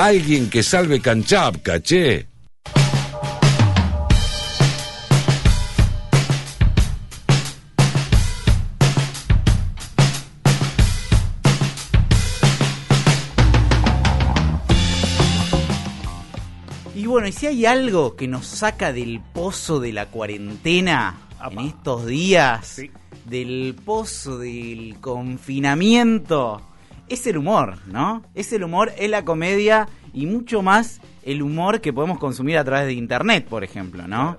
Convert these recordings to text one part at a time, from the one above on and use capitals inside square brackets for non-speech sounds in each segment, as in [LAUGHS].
Alguien que salve Canchapca, che. Y bueno, y si hay algo que nos saca del pozo de la cuarentena en estos días, del pozo del confinamiento, es el humor, ¿no? Es el humor, es la comedia y mucho más el humor que podemos consumir a través de internet, por ejemplo, ¿no?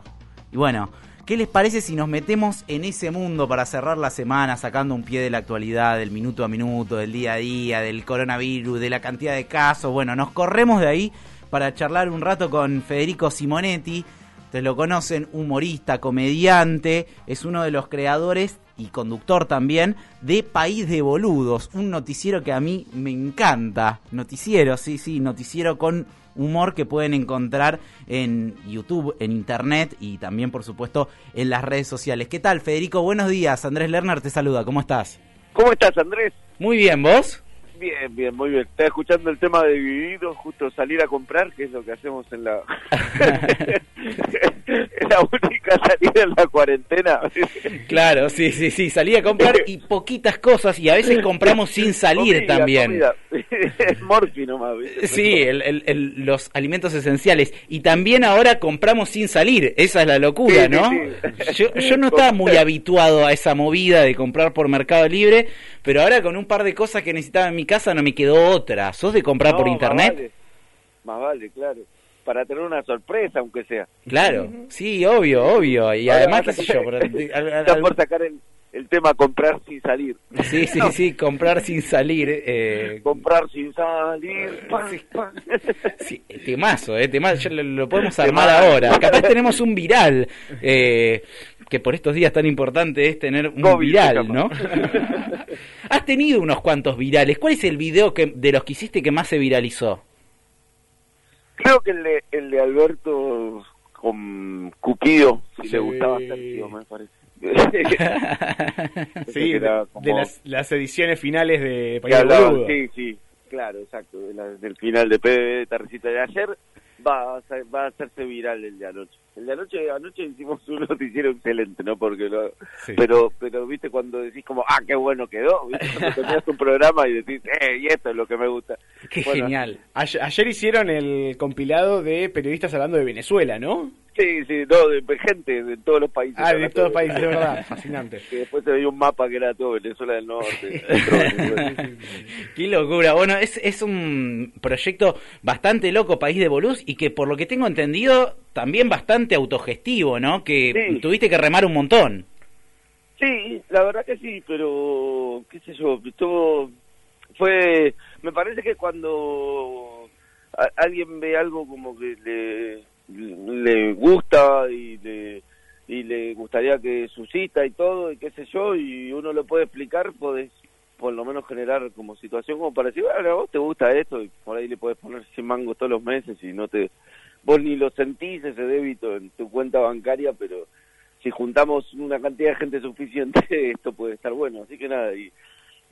Y bueno, ¿qué les parece si nos metemos en ese mundo para cerrar la semana sacando un pie de la actualidad, del minuto a minuto, del día a día, del coronavirus, de la cantidad de casos? Bueno, nos corremos de ahí para charlar un rato con Federico Simonetti. Ustedes lo conocen, humorista, comediante, es uno de los creadores y conductor también de País de Boludos, un noticiero que a mí me encanta. Noticiero, sí, sí, noticiero con humor que pueden encontrar en YouTube, en Internet y también, por supuesto, en las redes sociales. ¿Qué tal, Federico? Buenos días. Andrés Lerner te saluda. ¿Cómo estás? ¿Cómo estás, Andrés? Muy bien, ¿vos? Bien, bien, muy bien. Estás escuchando el tema de Dividido, justo salir a comprar, que es lo que hacemos en la... [LAUGHS] [LAUGHS] la única salida en la cuarentena. Claro, sí, sí, sí, salí a comprar y poquitas cosas y a veces compramos sin salir Comida, también. [LAUGHS] morfi nomás. Sí, el- el- el- los alimentos esenciales. Y también ahora compramos sin salir. Esa es la locura, Sí, ¿no? sí. Yo, yo no estaba muy habituado a esa movida de comprar por Mercado Libre, pero ahora con un par de cosas que necesitaba en mi casa no me quedó otra. ¿Sos de comprar por internet? Más vale, más vale, claro. Para tener una sorpresa, aunque sea. Claro, sí, obvio, obvio. Y Ahora además, qué sé yo, pero- al- [LAUGHS] al- Está por sacar el, el tema comprar sin salir. sí, sí, sí, comprar sin salir. Eh, Comprar sin salir. pa, Sí. [LAUGHS] temazo, eh, temazo, ya lo, lo podemos armar Temazo. ahora. Capaz tenemos un viral, eh, que por estos días tan importante es tener un COVID viral. ¿no? [LAUGHS] Has tenido unos cuantos virales. ¿Cuál es el video que, de los que hiciste que más se viralizó? Creo que el de, el de Alberto con Cupido, si Sí. le gustaba Sergio, me parece. [LAUGHS] [LAUGHS] Sí, Era de, como- de las, las ediciones finales de País sí, sí, claro, exacto, de la- del final de PBB de Tardecita de ayer, va a, va a hacerse viral el de anoche. El de anoche, anoche hicimos un noticiero excelente, ¿no? Porque lo, Sí. pero, pero viste cuando decís como, ah, qué bueno quedó, ¿viste? Cuando [LAUGHS] terminas un programa y decís, eh, y esto es lo que me gusta. Qué Bueno, genial. Ayer, ayer hicieron el compilado de periodistas hablando de Venezuela, ¿no? Sí, sí, no, de, de gente de todos los países. Ah, de todos los países, de verdad. Fascinante. [LAUGHS] Que después se veía un mapa que era todo Venezuela del Norte. [LAUGHS] Venezuela. Qué locura. Bueno, es, es un proyecto bastante loco, País de Bolús, y que por lo que tengo entendido, también bastante autogestivo, ¿no? Que Sí. tuviste que remar un montón. Sí, la verdad que sí, pero qué sé yo, estuvo fue me parece que cuando a- alguien ve algo como que le le gusta y le y le gustaría que suscita y todo y qué sé yo y uno lo puede explicar podés por lo menos generar como situación como para decir bueno a vos te gusta esto y por ahí le podés poner 100 mangos todos los meses y no te vos ni lo sentís ese débito en tu cuenta bancaria pero si juntamos una cantidad de gente suficiente, [LAUGHS] esto puede estar bueno. Así que nada, y,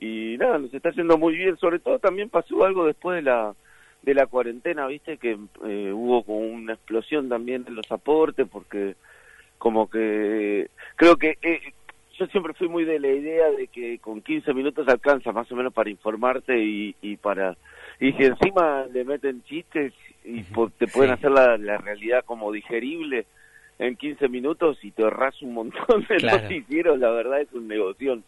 y nada, nos está haciendo muy bien. Sobre todo también pasó algo después de la de la cuarentena, viste, que eh, hubo como una explosión también en los aportes, porque como que creo que eh, yo siempre fui muy de la idea de que con 15 minutos alcanza más o menos para informarte y, y para y si encima le meten chistes y te pueden Sí. hacer la, la realidad como digerible en 15 minutos y te ahorras un montón de Claro. noticieros, la verdad es un negocio.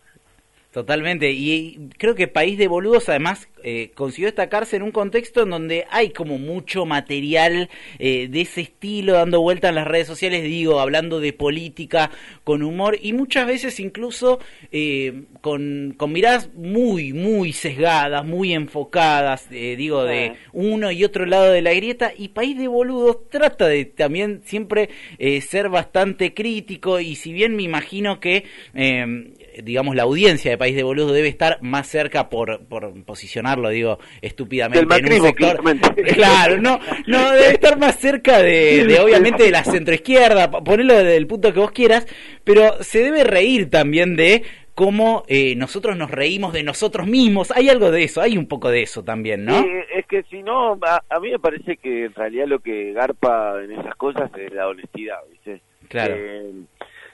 Totalmente, y creo que País de Boludos además eh, consiguió destacarse en un contexto en donde hay como mucho material eh, de ese estilo dando vuelta en las redes sociales, digo, hablando de política con humor y muchas veces incluso eh, con, con miradas muy, muy sesgadas, muy enfocadas, eh, digo, de uno y otro lado de la grieta. Y País de Boludos trata de también siempre eh, ser bastante crítico. Y si bien me imagino que eh, digamos la audiencia de País de Boludos debe estar más cerca por, por posicionarlo digo estúpidamente Del en un sector [LAUGHS] claro no no debe estar más cerca de, de obviamente de la centroizquierda p- ponelo desde el punto que vos quieras pero se debe reír también de cómo eh, nosotros nos reímos de nosotros mismos. Hay algo de eso, hay un poco de eso también, ¿no? es que si no, a, mí me parece que en realidad lo que garpa en esas cosas es la honestidad, ¿viste? Claro.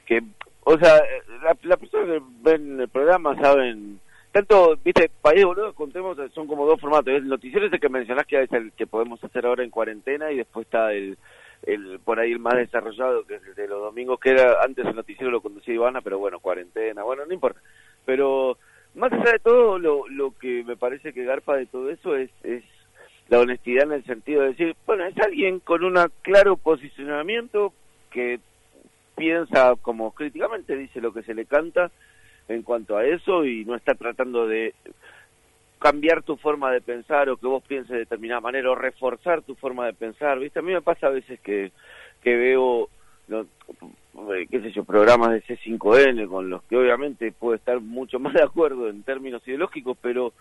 que, o sea, las la personas que ven el programa saben tanto, viste, País Boludo, contemos, son como dos formatos. El noticiero ese que mencionás que es el que podemos hacer ahora en cuarentena y después está el, el por ahí el más desarrollado, que es el de los domingos, que era antes el noticiero lo conducía Ivana, pero bueno, cuarentena, bueno, no importa. Pero más allá de todo, lo, lo que me parece que garpa de todo eso es, es la honestidad en el sentido de decir, bueno, es alguien con un claro posicionamiento que piensa como críticamente, dice lo que se le canta en cuanto a eso y no está tratando de cambiar tu forma de pensar o que vos pienses de determinada manera o reforzar tu forma de pensar, ¿viste? A mí me pasa a veces que, que veo, no, qué sé yo, programas de C5N con los que obviamente puedo estar mucho más de acuerdo en términos ideológicos, pero,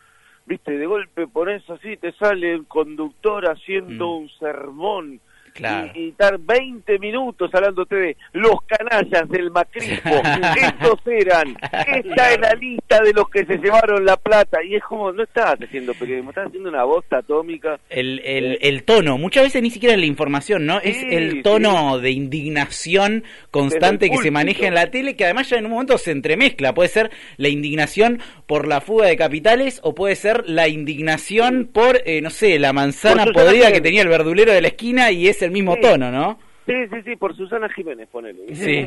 ¿viste? De golpe por eso así te sale el conductor haciendo mm. un sermón y, estar 20 minutos hablándote de los canallas del macrismo. [LAUGHS] Estos eran, esta es la lista de los que se llevaron la plata. Y es como, no estás haciendo periodismo, estás haciendo una bosta atómica. El, el, eh, el tono, muchas veces ni siquiera la información, ¿no? es el tono de indignación constante que se maneja en la tele, que además ya en un momento se entremezcla. Puede ser la indignación por la fuga de capitales o puede ser la indignación por, eh, no sé, la manzana podrida que tenía el verdulero de la esquina y es el mismo tono, ¿no? Sí, sí, sí, por Susana Jiménez, ponele. Sí.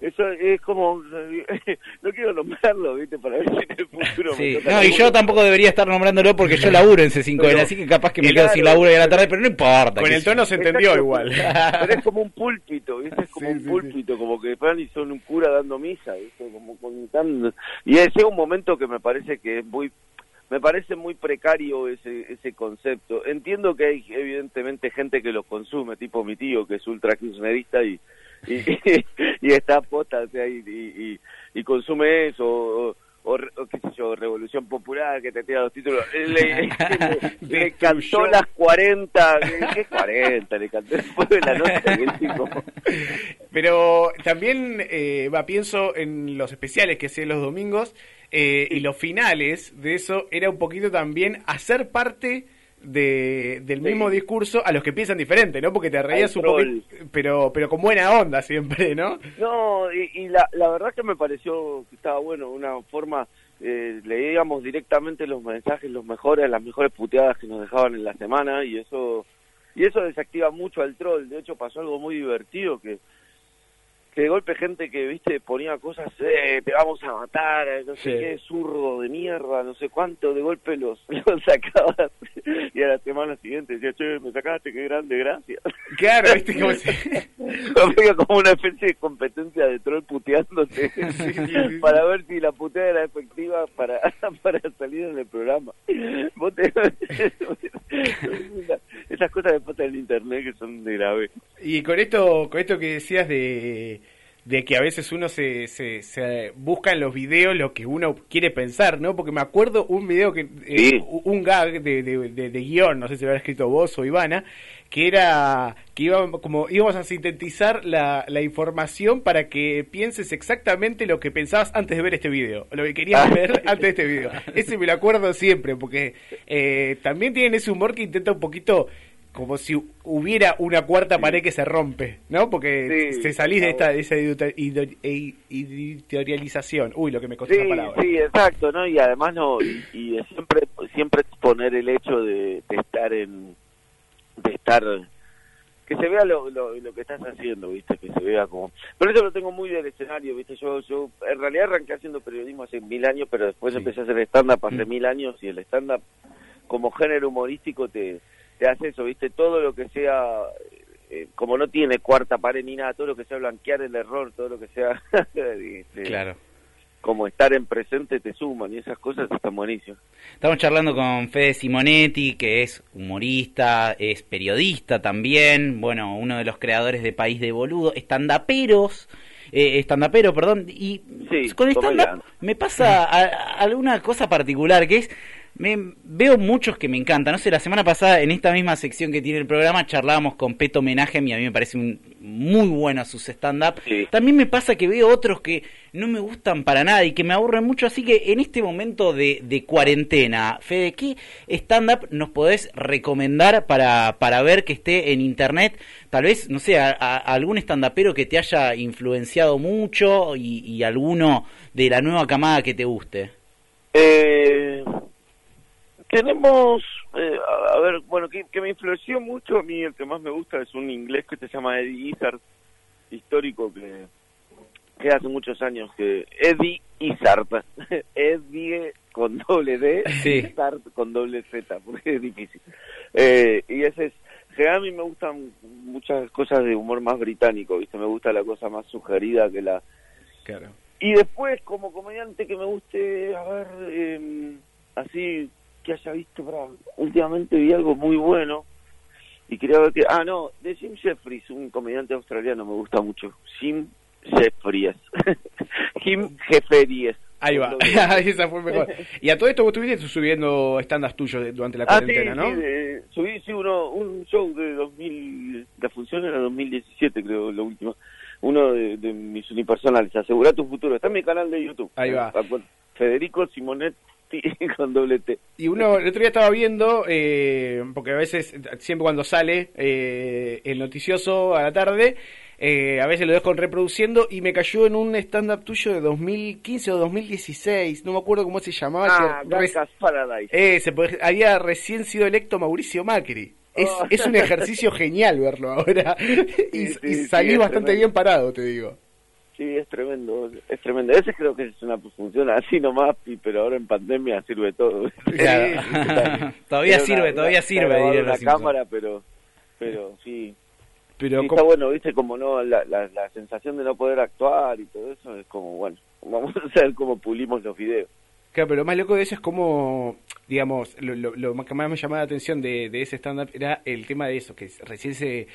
Eso es como, [LAUGHS] no quiero nombrarlo, ¿viste? Para ver si en el futuro sí. No, y yo tampoco debería estar nombrándolo porque yo laburo en C5N, así que capaz que me quedo sin laburo de la tarde, pero no importa. Con el tono se entendió igual. Pero es como un púlpito, ¿viste? Es como un púlpito, como que y son un cura dando misa, ¿viste? Como contando. Y ese es un momento que me parece que es muy me parece muy precario ese, ese concepto. Entiendo que hay evidentemente gente que lo consume, tipo mi tío, que es ultra kirchnerista y, y, [LAUGHS] y, está posta, o sea, y, y, y consume eso, o, o, qué sé yo, Revolución Popular, que te tira los títulos. Le, le, [LAUGHS] cantó las 40, ¿qué 40? Le cantó después de la noche. Pero también eh, va, pienso en los especiales que hacía los domingos eh, y los finales de eso era un poquito también hacer parte de, del mismo discurso a los que piensan diferente, ¿no? Porque te reías un poquito, pero, pero con buena onda siempre, ¿no? No, y, la, la verdad que me pareció que estaba bueno, una forma, eh, leíamos directamente los mensajes, los mejores, las mejores puteadas que nos dejaban en la semana y eso y eso desactiva mucho al troll. De hecho pasó algo muy divertido que que de golpe gente que, viste, ponía cosas, eh, te vamos a matar, no sé qué, zurdo de mierda, no sé cuánto, de golpe los, [LAUGHS] los sacabas y a la semana siguiente decía, che, me sacaste, qué grande, gracias. Claro, viste, como [LAUGHS] si... como una especie de competencia de troll puteándote para ver si la puteada era efectiva para, [LAUGHS] para salir en el programa. Vos te... Esas cosas de pasa en internet que son de grave. Y con esto, con esto que decías de de que a veces uno se, se, busca en los videos lo que uno quiere pensar, ¿no? Porque me acuerdo un video que, eh, un gag de, de, de, guion, no sé si lo había escrito vos o Ivana, que era que iba, como íbamos a sintetizar la, la información para que pienses exactamente lo que pensabas antes de ver este video, lo que querías ah. ver antes de este video. Ese me lo acuerdo siempre, porque eh, también tienen ese humor que intenta un poquito como si hubiera una cuarta pared que se rompe, ¿no? Porque se salís de esta de esa editorialización. Uy, lo que me costó sí, palabra. Sí, exacto, ¿no? Y además no y, siempre siempre exponer el hecho de, estar en de estar que se vea lo, lo, que estás haciendo, ¿viste? Que se vea como... Pero eso lo tengo muy del escenario, ¿viste? Yo, yo en realidad arranqué haciendo periodismo hace mil años, pero después empecé a hacer stand-up hace mm. mil años y el stand-up como género humorístico te, te hace eso, ¿viste? Todo lo que sea, eh, como no tiene cuarta pared ni nada, todo lo que sea blanquear el error, todo lo que sea... [LAUGHS] Este, claro. Como estar en presente te suman y esas cosas están buenísimas. Estamos charlando con Fede Simonetti, que es humorista, es periodista también, bueno, uno de los creadores de País de Boludo, estandaperos, eh, estandapero, perdón, y con stand me pasa alguna cosa particular, que es Me, veo muchos que me encantan. No sé, la semana pasada en esta misma sección que tiene el programa charlábamos con Peto Homenaje y a mí me parece un, muy bueno sus stand-up. También me pasa que veo otros que no me gustan para nada y que me aburren mucho. Así que en este momento de, de cuarentena, Fede, ¿qué stand-up nos podés recomendar para, para ver que esté en internet? Tal vez, no sé, a, algún stand-upero que te haya influenciado mucho y, y alguno de la nueva camada que te guste. Eh tenemos, eh, a, ver, bueno, que, me influenció mucho a mí, el que más me gusta es un inglés que se llama Eddie Izzard, histórico, que, que hace muchos años que... Eddie Izzard, [LAUGHS] Eddie con doble D, Izzard con doble Z, porque es difícil. Eh, y ese es... Que a mí me gustan muchas cosas de humor más británico, ¿viste? Me gusta la cosa más sugerida que la... Claro. Y después, como comediante que me guste, a ver, eh, así que haya visto, para últimamente vi algo muy bueno y quería ver que, ah, no, de Jim Jeffries, un comediante australiano, me gusta mucho. Jim Jeffries. [LAUGHS] Jim Jeffries. Ahí va, esa [LAUGHS] fue mejor. [LAUGHS] Y a todo esto vos estuviste subiendo estándares tuyos durante la ah, cuarentena, ¿no? Sí, subí sí, uno, un show de 2000, la función era 2017 creo, lo último. Uno de, mis unipersonales, Asegura tu futuro, está en mi canal de YouTube. Ahí va. Federico Simonet [LAUGHS] con doble T. Y uno, el otro día estaba viendo, eh, porque a veces, siempre cuando sale eh, el noticioso a la tarde, eh, a veces lo dejo reproduciendo y me cayó en un stand-up tuyo de 2015 o 2016, no me acuerdo cómo se llamaba. Ah, Paradise. se había recién sido electo Mauricio Macri. Es, oh. es un ejercicio [LAUGHS] genial verlo ahora y, salí bastante bien parado, te digo. Sí, es tremendo, es tremendo. Ese creo que es una función así nomás, pero ahora en pandemia sirve todo. [LAUGHS] [LAUGHS] todavía sirve, todavía sirve. la cámara, pero, pero sí. Pero está bueno, viste, como no, la, la, sensación de no poder actuar y todo eso es como, bueno, [LAUGHS] vamos a ver cómo pulimos los videos. Claro, pero lo más loco de eso es como, digamos, lo, lo, lo que más me llamaba la atención de, de ese stand-up era el tema de eso, que recién se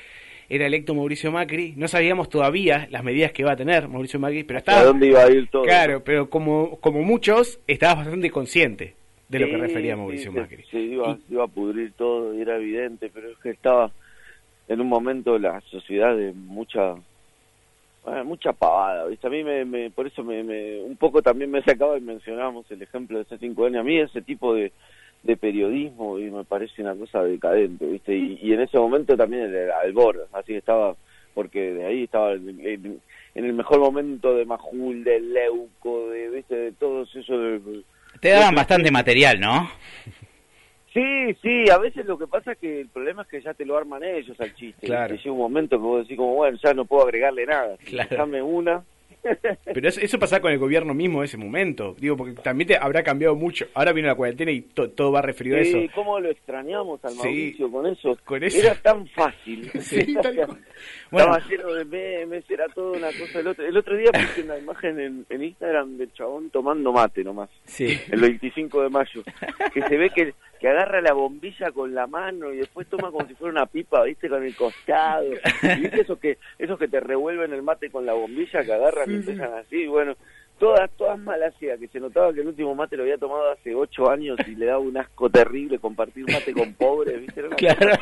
era electo Mauricio Macri, no sabíamos todavía las medidas que iba a tener Mauricio Macri, pero estaba... ¿A dónde iba a ir todo? Claro, pero como, como muchos, estabas bastante consciente de lo que refería Mauricio Macri. Sí, iba, iba a pudrir todo y era evidente, pero es que estaba en un momento la sociedad de mucha mucha pavada, ¿viste? A mí me, por eso me, me, un poco también me sacaba y mencionábamos el ejemplo de ese 5 años. A mí ese tipo de, de periodismo y me parece una cosa decadente, ¿viste? Y, en ese momento también era al borde, así estaba, porque de ahí estaba en, el mejor momento de Majul, de Leuco, de, ¿viste? De todo eso. De, Te daban bastante material, ¿no? Sí, sí, a veces lo que pasa es que el problema es que ya te lo arman ellos al chiste. Claro. llega un momento que vos decís como, bueno, ya no puedo agregarle nada. Claro. una pero eso, eso pasaba con el gobierno mismo en ese momento. Digo, porque también te habrá cambiado mucho. Ahora viene la cuarentena y todo va referido a eso. ¿Cómo lo extrañamos al Mauricio con eso? Era tan fácil. [LAUGHS] Estaba lleno de memes, era todo una cosa. El otro, el otro día puse una imagen en, en Instagram del chabón tomando mate nomás. Sí. El 25 de mayo. Que se ve que que agarra la bombilla con la mano y después toma como si fuera una pipa, ¿viste? Con el costado. ¿Y viste esos que, esos que te revuelven el mate con la bombilla, que agarran empiezan [LAUGHS] así? Bueno, todas, todas malacias, que se notaba que el último mate lo había tomado hace ocho años y le daba un asco terrible compartir mate con pobres, ¿viste? una, claro.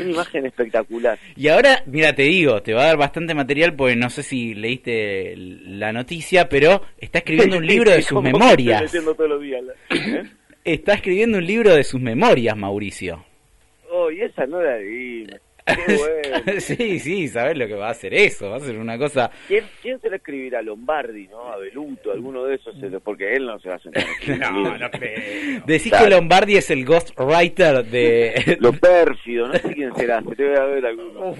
una imagen espectacular. Y ahora, mira, te digo, te va a dar bastante material porque no sé si leíste la noticia, pero está escribiendo un libro de sus memorias. todos los días. ¿eh? está escribiendo un libro de sus memorias, Mauricio. Oh, y esa no la [LAUGHS] sí, sí, sabes lo que va a hacer eso, va a ser una cosa... ¿Quién, quién se lo escribirá? Lombardi, ¿no? A Beluto, alguno de esos, porque él no se va a sentar. [LAUGHS] no, no creo. Decís que Lombardi es el ghostwriter de... [LAUGHS] lo pérfido, no sé quién será, se te voy a ver alguno.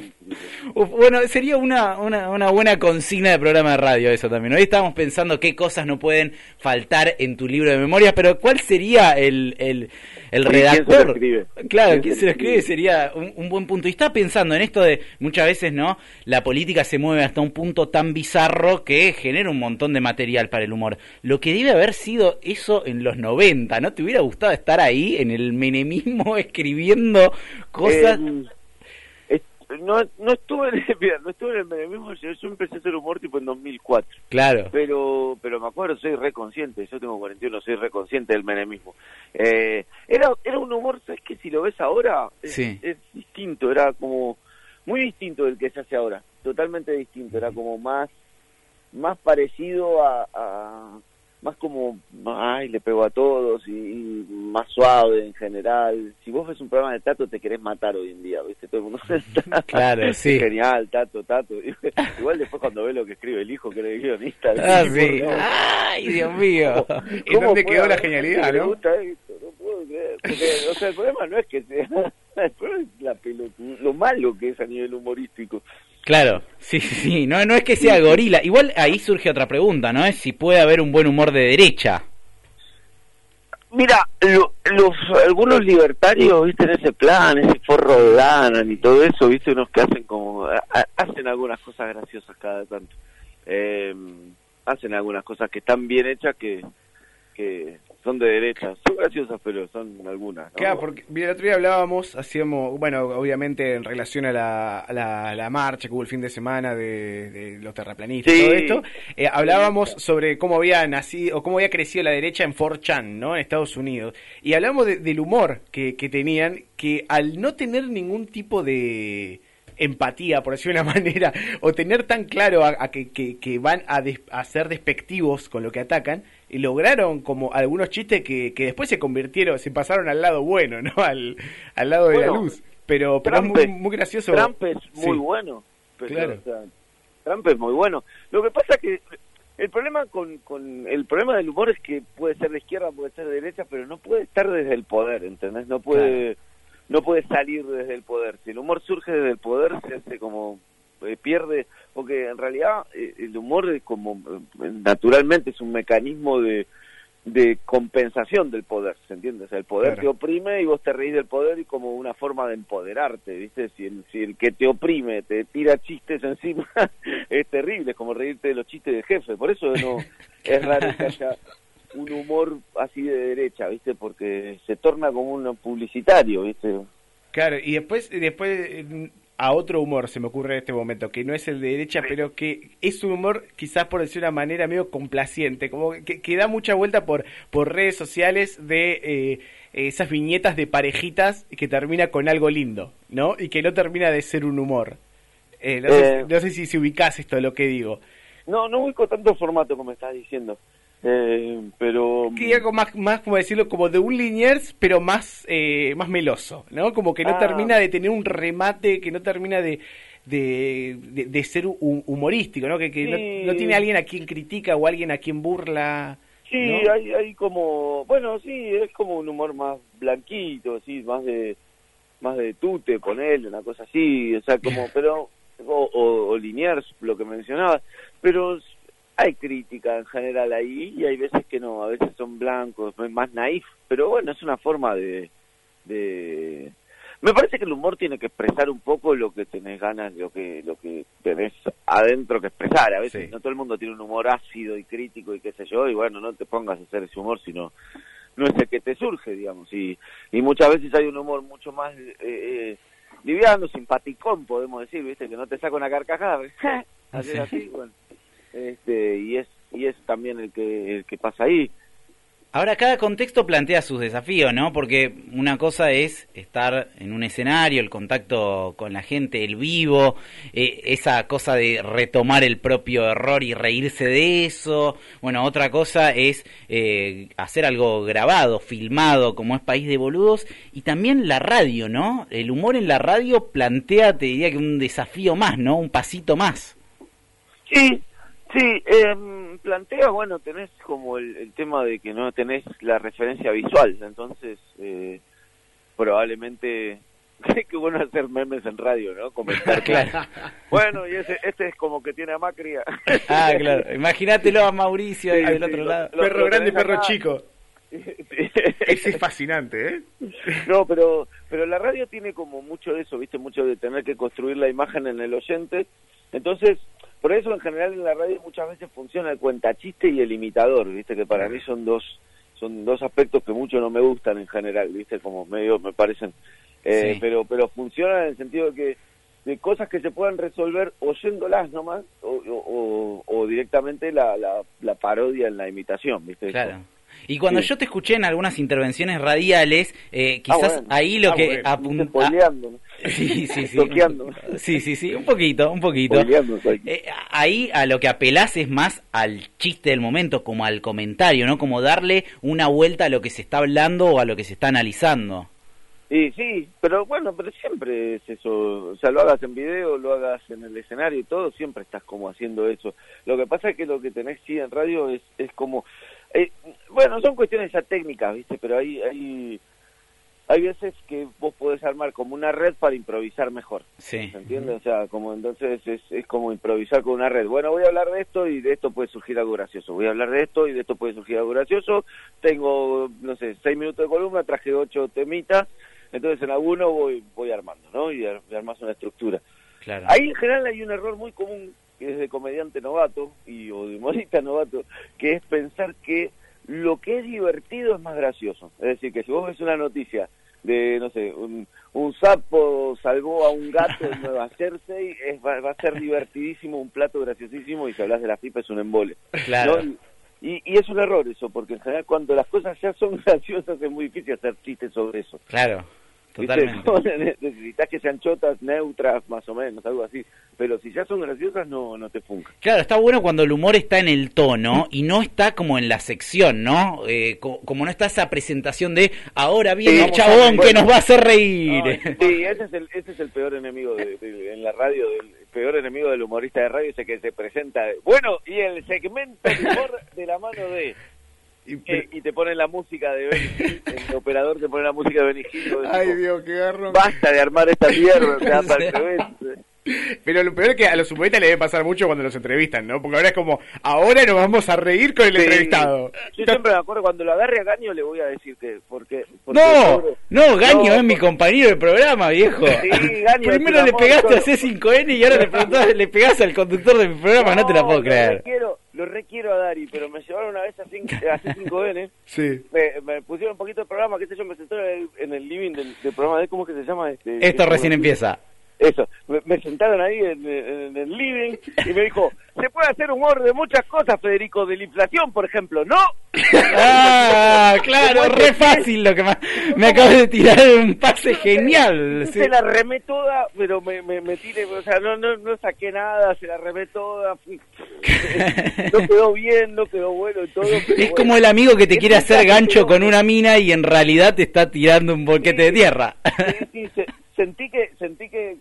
Bueno, sería una, una, una, buena consigna de programa de radio eso también. Hoy estábamos pensando qué cosas no pueden faltar en tu libro de memorias, pero ¿cuál sería el... el el redactor. Claro, ¿quién, se lo escribe? Sería un, buen punto. Y está pensando en esto de muchas veces, ¿no? La política se mueve hasta un punto tan bizarro que genera un montón de material para el humor. Lo que debe haber sido eso en los 90, ¿no? ¿Te hubiera gustado estar ahí en el menemismo [LAUGHS] escribiendo cosas? Eh, no, no estuve en el, [LAUGHS] no estuve en el menemismo, yo, empecé a hacer humor tipo en 2004. Claro. Pero pero me acuerdo, soy reconsciente, yo tengo 41, soy reconsciente del menemismo. Eh, era era un humor, ¿sabes que Si lo ves ahora, es, es distinto, era como muy distinto del que se hace ahora, totalmente distinto, era como más más parecido a más como, ay, le pego a todos y, más suave en general. Si vos ves un programa de Tato, te querés matar hoy en día, ¿viste? Todo el mundo está [LAUGHS] claro, [LAUGHS] sí. genial, Tato, Tato. [LAUGHS] Igual después cuando ve lo que escribe el hijo, que era el guionista. Ah, sí. Ay, Dios mío. ¿Y dónde quedó la genialidad, no? gusta esto? No puedo creer. Porque, o sea, el problema no es que sea... El problema es la lo malo que es a nivel humorístico. Claro, sí, sí, no, no es que sea gorila. Igual ahí surge otra pregunta, ¿no? Es si puede haber un buen humor de derecha. Mira, los algunos libertarios, viste, en ese plan, ese forro de y todo eso, viste, unos que hacen como, hacen algunas cosas graciosas cada tanto. Eh, hacen algunas cosas que están bien hechas que, que son de derecha. Son graciosas, pero son algunas. Claro, porque el otro día hablábamos, hacíamos, bueno, obviamente en relación a la, a la, marcha que hubo el fin de semana de, los terraplanistas y todo esto, eh, hablábamos sobre cómo había nacido, o cómo había crecido la derecha en 4chan, ¿no? En Estados Unidos. Y hablamos del humor que, que tenían, que al no tener ningún tipo de empatía, por decirlo de una [LAUGHS] manera, o tener tan claro a, que, que, van a, a, ser despectivos con lo que atacan, y lograron como algunos chistes que, que después se convirtieron, se pasaron al lado bueno, ¿no? Al, al lado de la luz. Pero, pero es muy, muy gracioso. Trump es muy bueno. claro. Trump es muy bueno. Lo que pasa que el problema con, con el problema del humor es que puede ser de izquierda, puede ser de derecha, pero no puede estar desde el poder, ¿entendés? No puede no puede salir desde el poder. Si el humor surge desde el poder, se hace como eh, pierde, porque en realidad eh, el humor es como eh, naturalmente es un mecanismo de, de compensación del poder, ¿se entiende? O sea, el poder te oprime y vos te reís del poder y como una forma de empoderarte, ¿viste? Si el, si el que te oprime te tira chistes encima, [LAUGHS] es terrible, es como reírte de los chistes del jefe, por eso no es raro que [LAUGHS] haya un humor así de derecha, ¿viste? Porque se torna como un publicitario, ¿viste? Claro, y después, después a otro humor se me ocurre en este momento, que no es el de derecha, pero que es un humor quizás por decir una manera medio complaciente, como que, da mucha vuelta por, por redes sociales de eh, esas viñetas de parejitas que termina con algo lindo, ¿no? Y que no termina de ser un humor. Eh, no, sé, eh. no, sé, si, si ubicás esto de lo que digo. No, no ubico tanto formato como estás diciendo. Eh, pero que algo más más como decirlo como de un Liniers pero más eh, más meloso no como que no ah. termina de tener un remate que no termina de de, de, ser humorístico no que, que no, tiene alguien a quien critica o alguien a quien burla sí hay, hay como bueno sí es como un humor más blanquito sí más de más de tute ponerle una cosa así o sea como [LAUGHS] pero o, o, o Liniers lo que mencionabas pero hay crítica en general ahí y hay veces que no, a veces son blancos, más naif, pero bueno, es una forma de, de... Me parece que el humor tiene que expresar un poco lo que tenés ganas, lo que lo que tenés adentro que expresar. A veces no todo el mundo tiene un humor ácido y crítico y qué sé yo, y bueno, no te pongas a hacer ese humor, sino no es el que te surge, digamos. Y, y muchas veces hay un humor mucho más eh, eh, liviano, simpaticón, podemos decir, ¿viste? Que no te saca una carcajada, [LAUGHS] hacer así, bueno este, y es y es también el que el que pasa ahí Ahora, cada contexto plantea sus desafíos, ¿no? Porque una cosa es estar en un escenario, el contacto con la gente, el vivo, eh, esa cosa de retomar el propio error y reírse de eso. Bueno, otra cosa es eh, hacer algo grabado, filmado, como es País de Boludos. Y también la radio, ¿no? El humor en la radio plantea, te diría que un desafío más, ¿no? Un pasito más. Sí, Sí, eh, plantea, bueno, tenés como el, tema de que no tenés la referencia visual, entonces eh, probablemente [LAUGHS] qué bueno hacer memes en radio, ¿no? Comentar [LAUGHS] claro. Bueno, y ese, este es como que tiene a Macri. [LAUGHS] ah, claro. Imagínatelo a Mauricio ahí del otro lado. perro grande y perro chico. Ese es fascinante, ¿eh? No, pero pero la radio tiene como mucho de eso, ¿viste? Mucho de tener que construir la imagen en el oyente. Entonces, por eso en general en la radio muchas veces funciona el cuentachiste y el imitador, viste que para mí son dos son dos aspectos que mucho no me gustan en general, viste como medio me parecen, eh, pero pero funciona en el sentido de que de cosas que se puedan resolver oyéndolas nomás o, o, directamente la, la, parodia en la imitación, ¿viste? Claro. Y cuando yo te escuché en algunas intervenciones radiales, eh, ah, quizás ahí lo ah, que apunta... [LAUGHS] Sí, sí, sí. [LAUGHS] sí, sí, sí, un poquito, un poquito. Eh, ahí a lo que apelás es más al chiste del momento, como al comentario, ¿no? Como darle una vuelta a lo que se está hablando o a lo que se está analizando. Sí, sí, pero bueno, pero siempre es eso, o sea, lo hagas en video, lo hagas en el escenario y todo, siempre estás como haciendo eso. Lo que pasa es que lo que tenés sí en radio es, es como, eh, bueno, son cuestiones ya técnicas, ¿viste? Pero hay, hay, hay veces que vos podés armar como una red para improvisar mejor. Sí. ¿Se entiende? O sea, como entonces es, es como improvisar con una red. Bueno, voy a hablar de esto y de esto puede surgir algo gracioso. Voy a hablar de esto y de esto puede surgir algo gracioso. Tengo, no sé, seis minutos de columna, traje ocho temitas entonces en alguno voy voy armando, ¿no? Y, armas una estructura. Claro. Ahí en general hay un error muy común que es de comediante novato y o de humorista [LAUGHS] novato, que es pensar que lo que es divertido es más gracioso. Es decir, que si vos ves una noticia de, no sé, un, un sapo salvó a un gato en Nueva [LAUGHS] Jersey, es, va, a ser divertidísimo, un plato graciosísimo, y si hablas de la pipa es un embole. Claro. Y, y, es un error eso, porque en general cuando las cosas ya son [LAUGHS] graciosas es muy difícil hacer chistes sobre eso. Claro. Totalmente. [LAUGHS] Necesitas que sean chotas, neutras, más o menos, algo así. Pero si ya son graciosas, no, no te funca. Claro, está bueno cuando el humor está en el tono y no está como en la sección, ¿no? Eh, como no está esa presentación de ahora viene el chabón que nos va a hacer reír. sí, ese es, el, ese es el peor enemigo de, en la radio, el peor enemigo del humorista de radio, ese que se presenta. Bueno, y el segmento de humor de la mano de y, te ponen la música de Benny [LAUGHS] el operador te pone la música de Benny Hill. Ay, Dios, qué garro. Basta de armar esta mierda, te para el Pero lo peor es que a los humoristas le debe pasar mucho cuando los entrevistan, ¿no? Porque ahora es como, ahora nos vamos a reír con el entrevistado. Yo siempre me acuerdo, cuando lo agarre a Gaño le voy a decir que, porque... no, no, Gaño es mi compañero de programa, viejo. Sí, Gaño [LAUGHS] Primero le pegaste a C5N y ahora le, le pegás al conductor de mi programa, no, te la puedo creer lo requiero a Dari, pero me llevaron una vez a, C5N. [LAUGHS] sí. Me, pusieron un poquito de programa, qué sé yo, me sentaron en el, living del, programa de, ¿cómo que se llama? Este, Esto recién empieza. Eso, me, sentaron ahí en, el living y me dijo, se puede hacer humor de muchas cosas, Federico, de la inflación, por ejemplo, ¿no? [LAUGHS] Ah, claro, re fácil lo que me, me acabas de tirar un pase genial. Se la remé toda, pero me, me, me tiré, o sea, no, no, no saqué nada, se la remé toda. [LAUGHS] No quedó bien, no quedó bueno y todo. Es como el amigo que te quiere hacer gancho con una mina y en realidad te está tirando un boquete de tierra. Sí, sí, sentí que sentí que,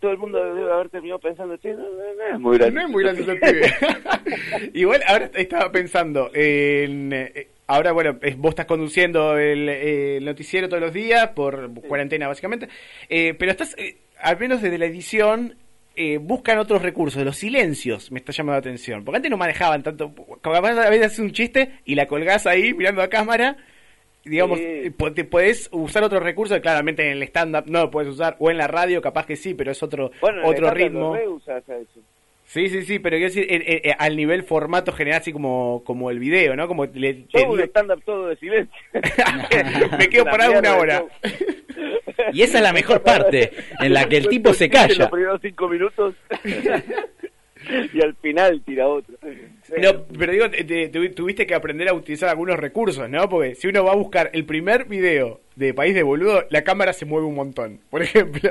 todo el mundo debe haber terminado pensando, no, no, es muy gracioso. No es muy gracioso [LAUGHS] Igual ahora estaba pensando en... Eh, ahora, bueno, vos estás conduciendo el, noticiero todos los días por cuarentena, básicamente. Eh, pero estás, eh, al menos desde la edición, buscan otros recursos. Los silencios me está llamando la atención. Porque antes no manejaban tanto. Como a veces haces un chiste y la colgás ahí mirando a cámara digamos, eh, te puedes usar otros recursos, claramente en el stand-up no lo puedes usar, o en la radio capaz que sí, pero es otro, otro ritmo. Sí, sí, sí, pero quiero decir, al nivel formato general, así como, como el video, ¿no? Como le, todo un stand-up todo de silencio. [LAUGHS] Me quedo parado una hora. y esa es la mejor parte, en la que el tipo se [LAUGHS] calla. Los primeros cinco minutos [LAUGHS] y al final tira otro. No, pero digo, tuviste que aprender a utilizar algunos recursos, ¿no? Porque si uno va a buscar el primer video de País de Boludo, la cámara se mueve un montón, [LAUGHS] por ejemplo.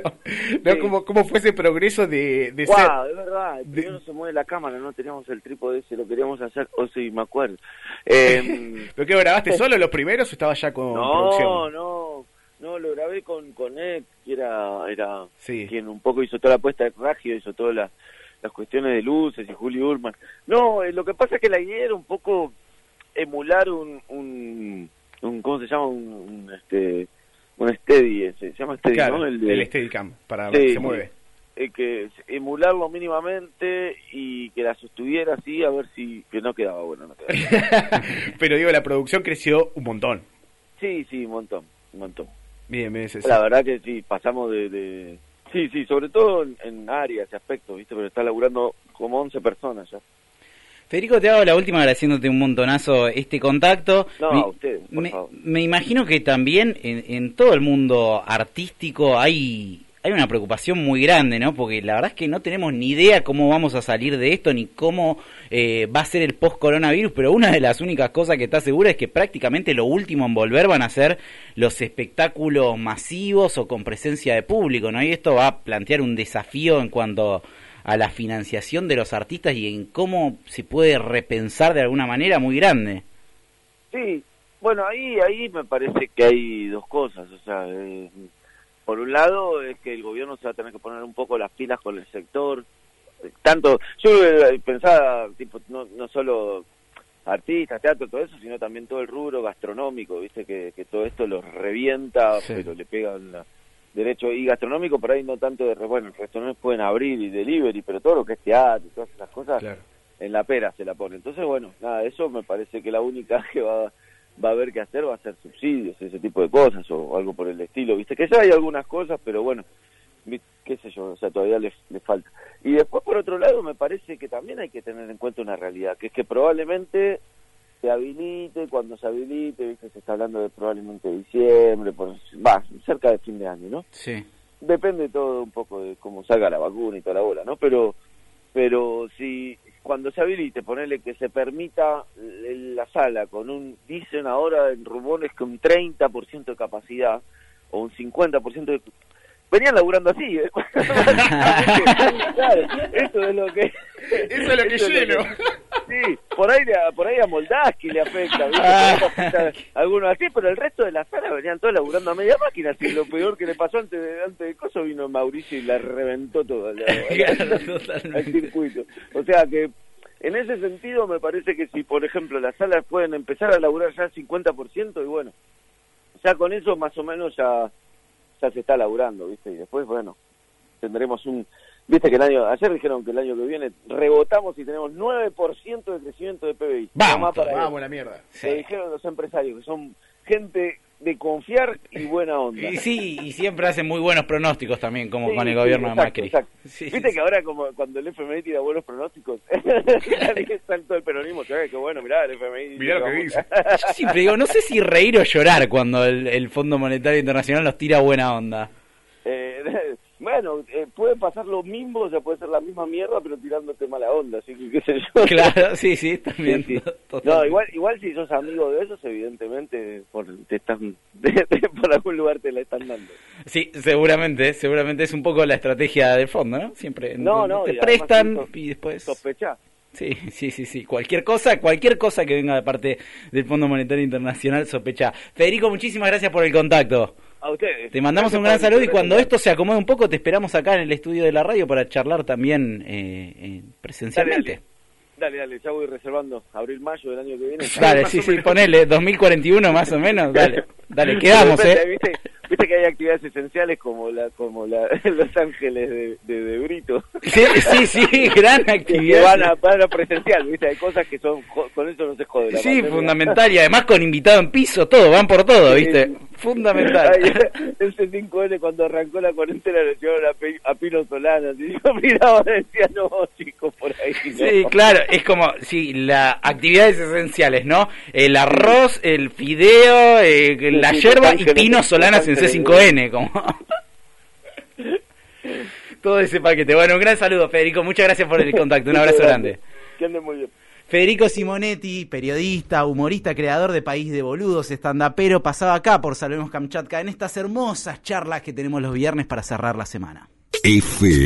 ¿No? ¿Cómo, fue ese progreso de, de wow, es verdad, de... no se mueve la cámara, no teníamos el trípode ese, lo queríamos hacer, o oh, sí, me acuerdo. [LAUGHS] Eh... ¿Pero qué, grabaste [LAUGHS] solo los primeros o estaba ya con no, producción? No, no, no, lo grabé con, con Ed, que era, era quien un poco hizo toda la puesta de ragio, hizo toda la las cuestiones de luces y Julio Urman. No, eh, lo que pasa es que la idea era un poco emular un, un, ¿cómo se llama? Un, este un steady, se llama steady, ¿no? El, de, el steadicam, para que se mueve. Eh, que emularlo mínimamente y que la sostuviera así a ver si que no quedaba bueno no [LAUGHS] pero digo la producción creció un montón sí sí un montón un montón bien me la verdad que sí pasamos de Sí, sí, sobre todo en, áreas, aspectos, ¿viste? Pero está laburando como 11 personas ya. Federico, te hago la última agradeciéndote un montonazo este contacto. No, me, a ustedes, me, imagino que también en, todo el mundo artístico hay hay una preocupación muy grande, ¿no? Porque la verdad es que no tenemos ni idea cómo vamos a salir de esto, ni cómo eh, va a ser el post-coronavirus, pero una de las únicas cosas que está segura es que prácticamente lo último en volver van a ser los espectáculos masivos o con presencia de público, ¿no? Y esto va a plantear un desafío en cuanto a la financiación de los artistas y en cómo se puede repensar de alguna manera muy grande. Sí, bueno, ahí ahí me parece que hay dos cosas, o sea, eh, por un lado es que el gobierno se va a tener que poner un poco las pilas con el sector, tanto, yo pensaba, tipo, no, no solo artistas, teatro, todo eso, sino también todo el rubro gastronómico, viste que, que todo esto lo revienta, pero le pegan la derecho. Y gastronómico, por ahí no tanto de, bueno, restaurantes pueden abrir y delivery, pero todo lo que es teatro y todas esas cosas, en la pera se la pone. Entonces, bueno, nada, eso me parece que la única [LAUGHS] que va va a haber que hacer va a ser subsidios, ese tipo de cosas o, algo por el estilo, viste que ya hay algunas cosas, pero bueno, qué sé yo, o sea, todavía le, falta. Y después por otro lado me parece que también hay que tener en cuenta una realidad, que es que probablemente se habilite, cuando se habilite, viste, se está hablando de probablemente diciembre, por, va, cerca de fin de año, ¿no? Sí. Depende todo un poco de cómo salga la vacuna y toda la bola, ¿no? Pero pero si cuando se habilite, ponerle que se permita la sala con un, dicen ahora en rumores que un 30% de capacidad o un 50% de... Venían laburando así, ¿eh? [LAUGHS] eso es lo que... Eso es lo que lleno. sí, por ahí, por ahí a Moldaski le afecta, ah. algunos así, pero el resto de la sala venían todos laburando a media máquina, así lo peor que le pasó antes de, antes de coso vino Mauricio y la reventó todo [LAUGHS] el circuito. O sea que en ese sentido me parece que si, por ejemplo, las salas pueden empezar a laburar ya 50% y bueno, ya con eso más o menos ya, ya se está laburando, ¿viste? Y después, bueno, tendremos un... Viste que el año, ayer dijeron que el año que viene rebotamos y tenemos 9% de crecimiento de PBI. Vamos, vamos la mierda. Se dijeron los empresarios, que son gente de confiar y buena onda. Y sí, y siempre hacen muy buenos pronósticos también, como con el gobierno de Macri. [LAUGHS] Viste que ahora, como cuando el FMI tira buenos pronósticos, [LAUGHS] [LAUGHS] está todo el peronismo, que bueno, mirá, el FMI. Mirá lo que dice. Yo siempre digo, no sé si reír o llorar cuando el, el Fondo Monetario Internacional nos tira buena onda. Eh, bueno, eh, puede pasar lo mismo, o sea, puede ser la misma mierda, pero tirándote mala onda, así que qué sé yo. Claro, [LAUGHS] sí, sí, también. No, igual, igual si sos amigo de esos, evidentemente, por, te están, [LAUGHS] por algún lugar te la están dando. Sí, seguramente, seguramente es un poco la estrategia del fondo, ¿no? Siempre no, no, te prestan y después... Sospechás. Sí, sí, sí, sí. Cualquier cosa, cualquier cosa que venga de parte del Fondo Monetario Internacional sospecha. Federico, muchísimas gracias por el contacto. A ustedes. Te mandamos un gran saludo y cuando esto se acomode un poco te esperamos acá en el estudio de la radio para charlar también eh, eh presencialmente. Dale, dale, ya voy reservando abril, mayo del año que viene. Dale, sí, sí, ponele 2041 más o menos, dale, [LAUGHS] dale, quedamos, eh. ¿Viste, que hay actividades esenciales como la como la [LAUGHS] Los Ángeles de, de, Brito. Sí, sí, sí, [LAUGHS] gran actividad. van a, van a presencial, ¿viste? Hay cosas que son, con eso no se jode. sí, fundamental, y además con invitado en piso, todo, van por todo, ¿viste? Fundamental. [LAUGHS] ese 5N cuando arrancó la cuarentena le llevaron a, Pino Solana. Y yo miraba y decía, no, chicos, por ahí. Sí, claro, es como, sí, las actividades esenciales, ¿no? El arroz, el fideo, eh, la yerba y Pino Solanas en C5N, como. Todo ese paquete. Bueno, un gran saludo, Federico. Muchas gracias por el contacto. Un abrazo grande. Que anden muy bien. Federico Simonetti, periodista, humorista, creador de País de Boludos, pero pasaba acá por Salvemos Kamchatka en estas hermosas charlas que tenemos los viernes para cerrar la semana.